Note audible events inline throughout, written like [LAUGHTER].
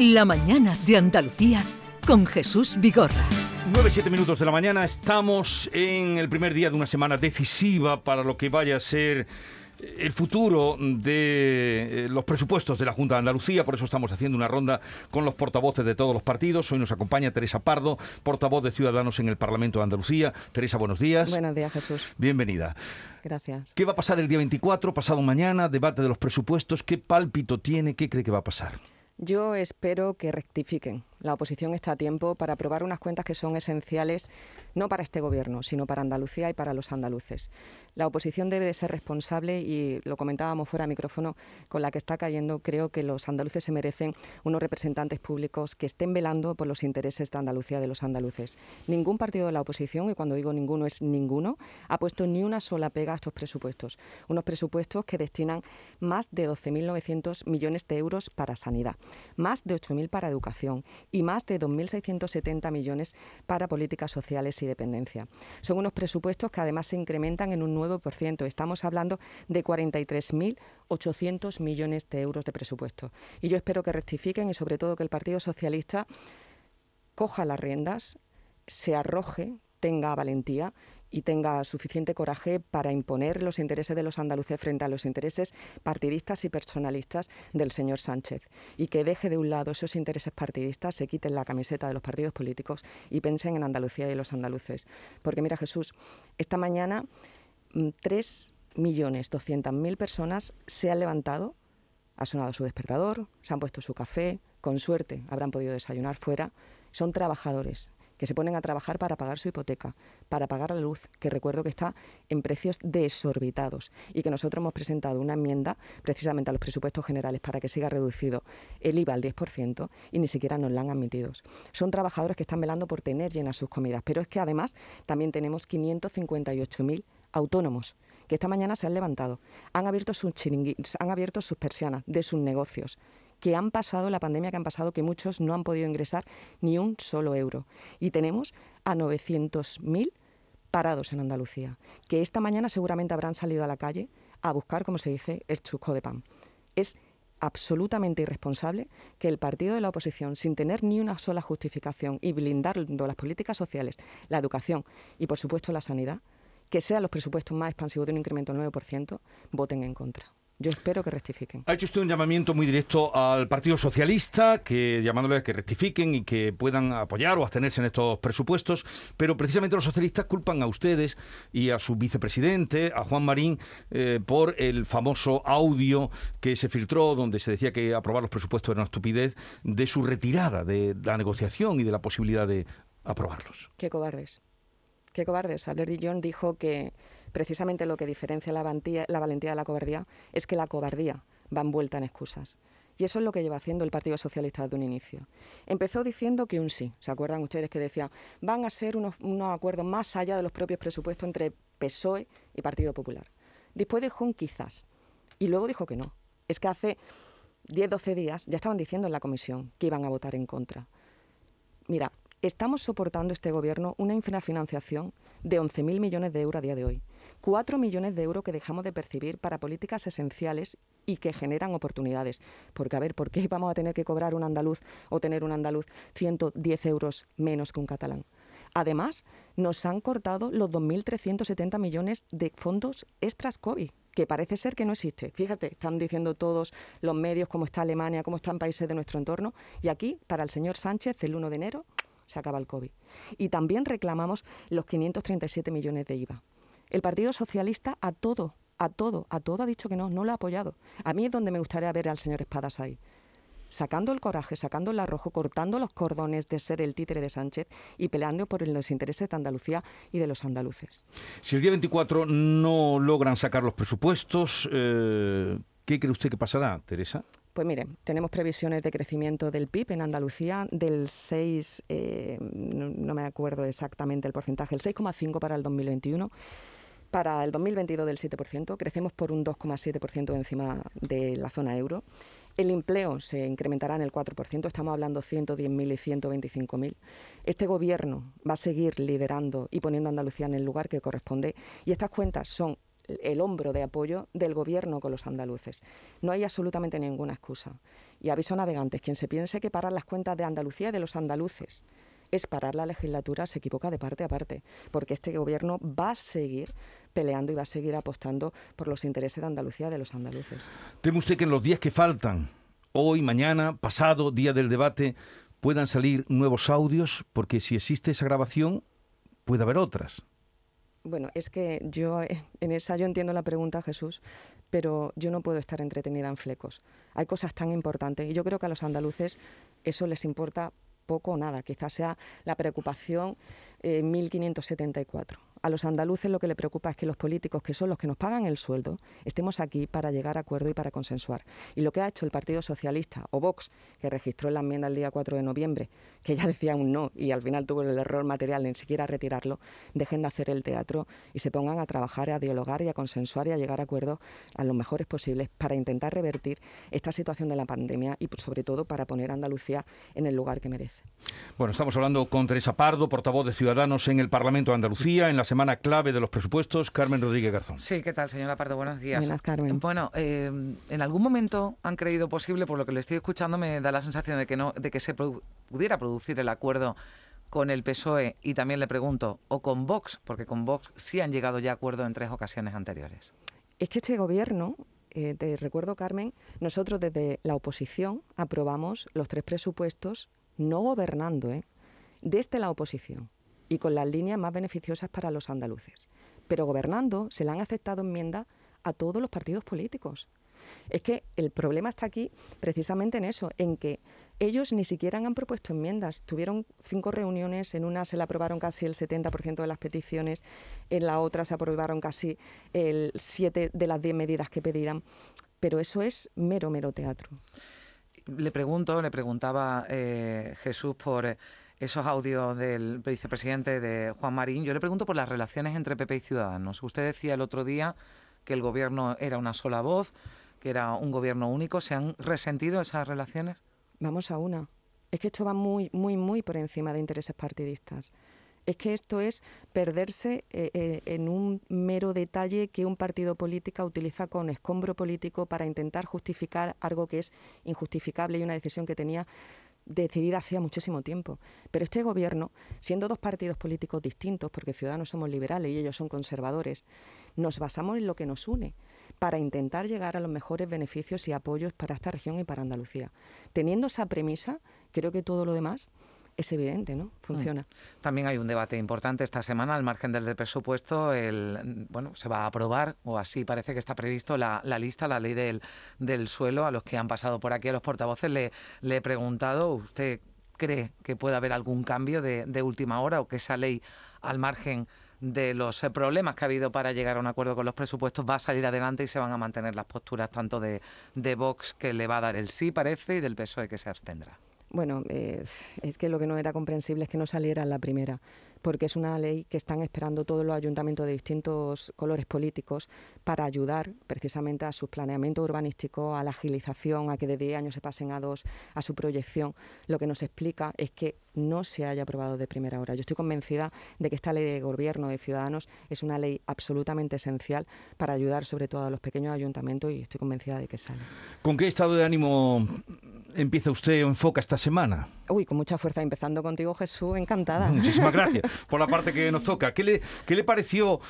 La mañana de Andalucía con Jesús Vigorra. 9-7 minutos de la mañana, estamos en el primer día de una semana decisiva para lo que vaya a ser el futuro de eh, los presupuestos de la Junta de Andalucía, por eso estamos haciendo una ronda con los portavoces de todos los partidos. Hoy nos acompaña Teresa Pardo, portavoz de Ciudadanos en el Parlamento de Andalucía. Teresa, buenos días. Buenos días, Jesús. Bienvenida. Gracias. ¿Qué va a pasar el día 24, pasado mañana, debate de los presupuestos? ¿Qué pálpito tiene? ¿Qué cree que va a pasar? Yo espero que rectifiquen. La oposición está a tiempo para aprobar unas cuentas que son esenciales no para este gobierno, sino para Andalucía y para los andaluces. La oposición debe de ser responsable y lo comentábamos fuera de micrófono con la que está cayendo. Creo que los andaluces se merecen unos representantes públicos que estén velando por los intereses de Andalucía de los andaluces. Ningún partido de la oposición, y cuando digo ninguno es ninguno, ha puesto ni una sola pega a estos presupuestos. Unos presupuestos que destinan más de 12.900 millones de euros para sanidad, más de 8.000 para educación y más de 2.670 millones para políticas sociales y dependencia. Son unos presupuestos que además se incrementan en un 9%. Estamos hablando de 43.800 millones de euros de presupuesto. Y yo espero que rectifiquen y sobre todo que el Partido Socialista coja las riendas, se arroje, tenga valentía y tenga suficiente coraje para imponer los intereses de los andaluces frente a los intereses partidistas y personalistas del señor Sánchez y que deje de un lado esos intereses partidistas, se quiten la camiseta de los partidos políticos y piensen en Andalucía y los andaluces. Porque mira Jesús, esta mañana 3.200.000 mm, personas se han levantado, ha sonado su despertador, se han puesto su café, con suerte habrán podido desayunar fuera, son trabajadores que se ponen a trabajar para pagar su hipoteca, para pagar la luz, que recuerdo que está en precios desorbitados y que nosotros hemos presentado una enmienda precisamente a los presupuestos generales para que siga reducido el IVA al 10% y ni siquiera nos la han admitido. Son trabajadores que están velando por tener llenas sus comidas, pero es que además también tenemos 558.000 autónomos que esta mañana se han levantado, han abierto sus han abierto sus persianas de sus negocios que han pasado la pandemia que han pasado, que muchos no han podido ingresar ni un solo euro. Y tenemos a 900.000 parados en Andalucía, que esta mañana seguramente habrán salido a la calle a buscar, como se dice, el chusco de pan. Es absolutamente irresponsable que el partido de la oposición, sin tener ni una sola justificación y blindando las políticas sociales, la educación y, por supuesto, la sanidad, que sean los presupuestos más expansivos de un incremento del 9%, voten en contra. Yo espero que rectifiquen. Ha hecho usted un llamamiento muy directo al Partido Socialista, que llamándole a que rectifiquen y que puedan apoyar o abstenerse en estos presupuestos, pero precisamente los socialistas culpan a ustedes y a su vicepresidente, a Juan Marín, eh, por el famoso audio que se filtró donde se decía que aprobar los presupuestos era una estupidez, de su retirada de la negociación y de la posibilidad de aprobarlos. Qué cobardes. Qué cobardes. Albert Dillon dijo que precisamente lo que diferencia la valentía, de la cobardía es que la cobardía va envuelta en excusas. Y eso es lo que lleva haciendo el Partido Socialista desde un inicio. Empezó diciendo que un sí. ¿Se acuerdan ustedes que decían van a ser unos, acuerdos más allá de los propios presupuestos entre PSOE y Partido Popular? Después dijo un quizás. Y luego dijo que no. Es que hace 10, 12 días ya estaban diciendo en la comisión que iban a votar en contra. Mira, estamos soportando este gobierno una infrafinanciación de 11.000 millones de euros a día de hoy. 4 millones de euros que dejamos de percibir para políticas esenciales y que generan oportunidades. Porque, a ver, ¿por qué vamos a tener que cobrar un andaluz o tener un andaluz 110 euros menos que un catalán? Además, nos han cortado los 2.370 millones de fondos extras COVID que parece ser que no existe. Fíjate, están diciendo todos los medios cómo está Alemania, cómo están países de nuestro entorno. Y aquí, para el señor Sánchez, el 1 de enero, se acaba el COVID. Y también reclamamos los 537 millones de IVA. El Partido Socialista a todo, a todo, a todo ha dicho que no, no lo ha apoyado. A mí es donde me gustaría ver al señor Espadas ahí sacando el coraje, sacando el arrojo, cortando los cordones de ser el títere de Sánchez y peleando por los intereses de Andalucía y de los andaluces. Si el día 24 no logran sacar los presupuestos, eh, ¿qué cree usted que pasará, Teresa? Pues mire, tenemos previsiones de crecimiento del PIB en Andalucía del 6, eh, no, me acuerdo exactamente el porcentaje, el 6,5 para el 2021. Para el 2022 del 7%, crecemos por un 2,7% encima de la zona euro. El empleo se incrementará en el 4%, estamos hablando 110.000 y 125.000. Este gobierno va a seguir liderando y poniendo a Andalucía en el lugar que corresponde y estas cuentas son el hombro de apoyo del gobierno con los andaluces. No hay absolutamente ninguna excusa. Y aviso a navegantes, quien se piense que parar las cuentas de Andalucía y de los andaluces es parar la legislatura, se equivoca de parte a parte, porque este gobierno va a seguir peleando y va a seguir apostando por los intereses de Andalucía de los andaluces. ¿Teme usted que en los días que faltan, hoy, mañana, pasado, día del debate, puedan salir nuevos audios? Porque si existe esa grabación, puede haber otras. Bueno, es que yo [LAUGHS] en esa yo entiendo la pregunta, Jesús, pero yo no puedo estar entretenida en flecos. Hay cosas tan importantes y yo creo que a los andaluces eso les importa poco o nada. Quizás sea la preocupación 1574. A los andaluces lo que le preocupa es que los políticos, que son los que nos pagan el sueldo, estemos aquí para llegar a acuerdo y para consensuar. Y lo que ha hecho el Partido Socialista o Vox, que registró la enmienda el día 4 de noviembre, que ya decía un no y al final tuvo el error material de ni siquiera retirarlo, dejen de hacer el teatro y se pongan a trabajar, a dialogar y a consensuar y a llegar a acuerdos a los mejores posibles para intentar revertir esta situación de la pandemia y sobre todo para poner a Andalucía en el lugar que merece. Bueno, estamos hablando con Teresa Pardo, portavoz de Ciudadanos en el Parlamento de Andalucía, en la semana clave de los presupuestos. Carmen Rodríguez Garzón. Sí, ¿qué tal, señora Pardo? Buenos días. Buenas, Carmen. Bueno, eh, en algún momento han creído posible, por lo que le estoy escuchando, me da la sensación de que, no, de que se pudiera producir el acuerdo con el PSOE y también le pregunto, o con Vox, porque con Vox sí han llegado ya a acuerdo en tres ocasiones anteriores. Es que este gobierno, eh, te recuerdo Carmen, nosotros desde la oposición aprobamos los tres presupuestos no gobernando, ¿eh? desde la oposición y con las líneas más beneficiosas para los andaluces. Pero gobernando se le han aceptado enmiendas a todos los partidos políticos. Es que el problema está aquí precisamente en eso, en que ellos ni siquiera han propuesto enmiendas. Tuvieron cinco reuniones, en una se le aprobaron casi el 70% de las peticiones, en la otra se aprobaron casi el 7 de las 10 medidas que pedían. Pero eso es mero, mero teatro. Le pregunto, le preguntaba eh, Jesús por esos audios del vicepresidente de Juan Marín. Yo le pregunto por las relaciones entre PP y Ciudadanos. Usted decía el otro día que el gobierno era una sola voz, que era un gobierno único. ¿Se han resentido esas relaciones? Vamos a una. Es que esto va muy, muy, muy por encima de intereses partidistas. Es que esto es perderse eh, eh, en un mero detalle que un partido político utiliza con escombro político para intentar justificar algo que es injustificable y una decisión que tenía decidida hacía muchísimo tiempo. Pero este gobierno, siendo dos partidos políticos distintos, porque Ciudadanos somos liberales y ellos son conservadores, nos basamos en lo que nos une para intentar llegar a los mejores beneficios y apoyos para esta región y para Andalucía. Teniendo esa premisa, creo que todo lo demás es evidente, ¿no? Funciona. Mm. También hay un debate importante esta semana, al margen del, presupuesto, el, bueno, se va a aprobar, o así parece que está previsto, la, lista, la ley del, suelo, a los que han pasado por aquí, a los portavoces, le, he preguntado, ¿usted cree que puede haber algún cambio de, de última hora o que esa ley, al margen de los problemas que ha habido para llegar a un acuerdo con los presupuestos va a salir adelante y se van a mantener las posturas tanto de, de Vox que le va a dar el sí, parece, y del PSOE que se abstendrá. Bueno, eh, es que lo que no era comprensible es que no saliera la primera, porque es una ley que están esperando todos los ayuntamientos de distintos colores políticos para ayudar precisamente a su planeamiento urbanístico, a la agilización, a que de 10 años se pasen a dos, a su proyección. Lo que nos explica es que no se haya aprobado de primera hora. Yo estoy convencida de que esta ley de gobierno de ciudadanos es una ley absolutamente esencial para ayudar sobre todo a los pequeños ayuntamientos y estoy convencida de que sale. ¿Con qué estado de ánimo empieza usted o enfoca esta semana? Uy, con mucha fuerza, empezando contigo Jesús, encantada. [LAUGHS] Muchísimas gracias [LAUGHS] por la parte que nos toca. ¿Qué le, qué le pareció?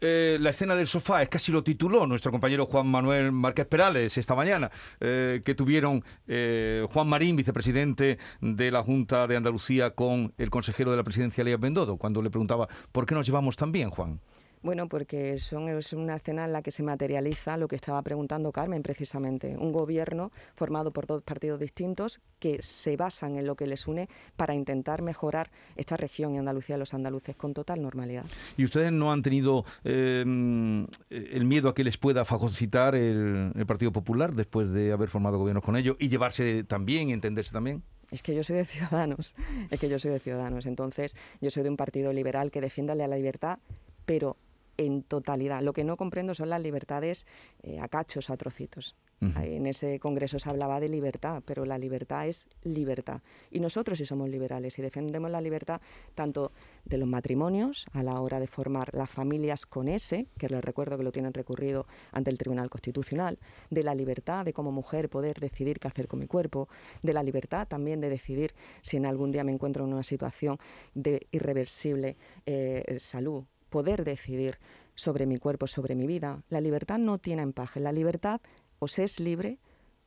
Eh, la escena del sofá, es casi lo tituló nuestro compañero Juan Manuel Márquez Perales esta mañana, eh, que tuvieron eh, Juan Marín, vicepresidente de la Junta de Andalucía, con el consejero de la presidencia, Lea Bendodo, cuando le preguntaba, ¿por qué nos llevamos tan bien, Juan? Bueno, porque son, es una escena en la que se materializa lo que estaba preguntando Carmen precisamente, un gobierno formado por dos partidos distintos que se basan en lo que les une para intentar mejorar esta región y Andalucía, los andaluces, con total normalidad. ¿Y ustedes no han tenido em, el miedo a que les pueda fagocitar el, el Partido Popular después de haber formado gobiernos con ellos y llevarse también y entenderse también? Es que yo soy de Ciudadanos, es que yo soy de Ciudadanos. Entonces, yo soy de un partido liberal que defiende la libertad, pero en totalidad. Lo que no comprendo son las libertades eh, a cachos, a trocitos. En ese congreso se hablaba de libertad, pero la libertad es libertad. Y nosotros sí somos liberales y defendemos la libertad tanto de los matrimonios a la hora de formar las familias con ese, que les recuerdo que lo tienen recurrido ante el Tribunal Constitucional, de la libertad de como mujer poder decidir qué hacer con mi cuerpo, de la libertad también de decidir si en algún día me encuentro en una situación de irreversible eh, salud, poder decidir sobre mi cuerpo, sobre mi vida. La libertad no tiene empaje, la libertad o se es libre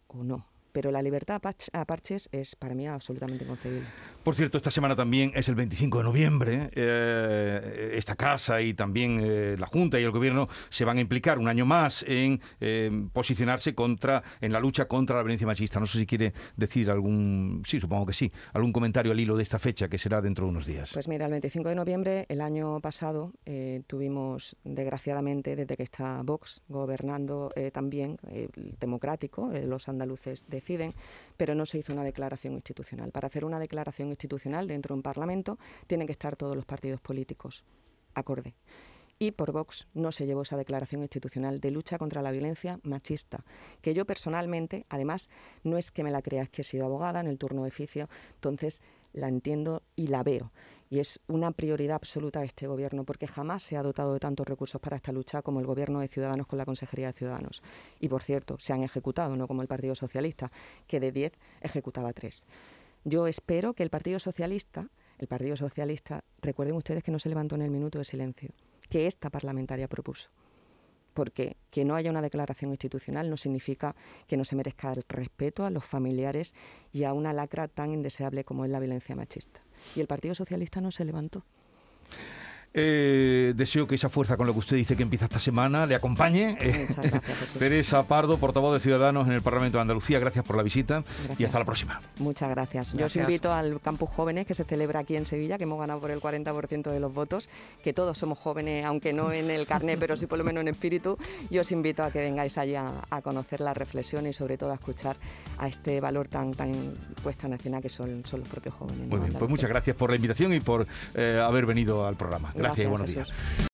o no. Pero la libertad a parches es para mí absolutamente inconcebible. Por cierto, esta semana también es el 25 de noviembre. Eh, esta casa y también eh, la Junta y el Gobierno se van a implicar un año más en eh, posicionarse contra, en la lucha contra la violencia machista. No sé si quiere decir algún, sí, supongo que sí, algún comentario al hilo de esta fecha que será dentro de unos días. Pues mira, el 25 de noviembre, el año pasado, tuvimos, desgraciadamente, desde que está Vox gobernando también, democrático, los andaluces pero no se hizo una declaración institucional. Para hacer una declaración institucional dentro de un Parlamento, tienen que estar todos los partidos políticos acorde. Y por Vox no se llevó esa declaración institucional de lucha contra la violencia machista, que yo personalmente, además, no es que me la creas que he sido abogada en el turno de oficio, entonces la entiendo y la veo. Y es una prioridad absoluta de este Gobierno, porque jamás se ha dotado de tantos recursos para esta lucha como el Gobierno de Ciudadanos con la Consejería de Ciudadanos. Y, por cierto, se han ejecutado, no como el Partido Socialista, que de 10 ejecutaba 3. Yo espero que el Partido Socialista, el Partido Socialista, recuerden ustedes que no se levantó en el minuto de silencio, que esta parlamentaria propuso. Porque que no haya una declaración institucional no significa que no se merezca el respeto a los familiares y a una lacra tan indeseable como es la violencia machista. Y el Partido Socialista no se levantó. Eh, deseo que esa fuerza con lo que usted dice que empieza esta semana le acompañe. [LAUGHS] Teresa Pardo, portavoz de Ciudadanos en el Parlamento de Andalucía, gracias por la visita y hasta la próxima. Muchas gracias. Yo os invito al Campus Jóvenes que se celebra aquí en Sevilla, que hemos ganado por el 40% de los votos, que todos somos jóvenes, aunque no en el carnet, pero sí por lo menos en espíritu. Yo os invito a que vengáis allá a, conocer la reflexión y sobre todo a escuchar a este valor tan, tan puesta nacional que son, son los propios jóvenes. Muy bien, pues muchas gracias por la invitación y por eh, haber venido al programa. Gracias, y buenos días.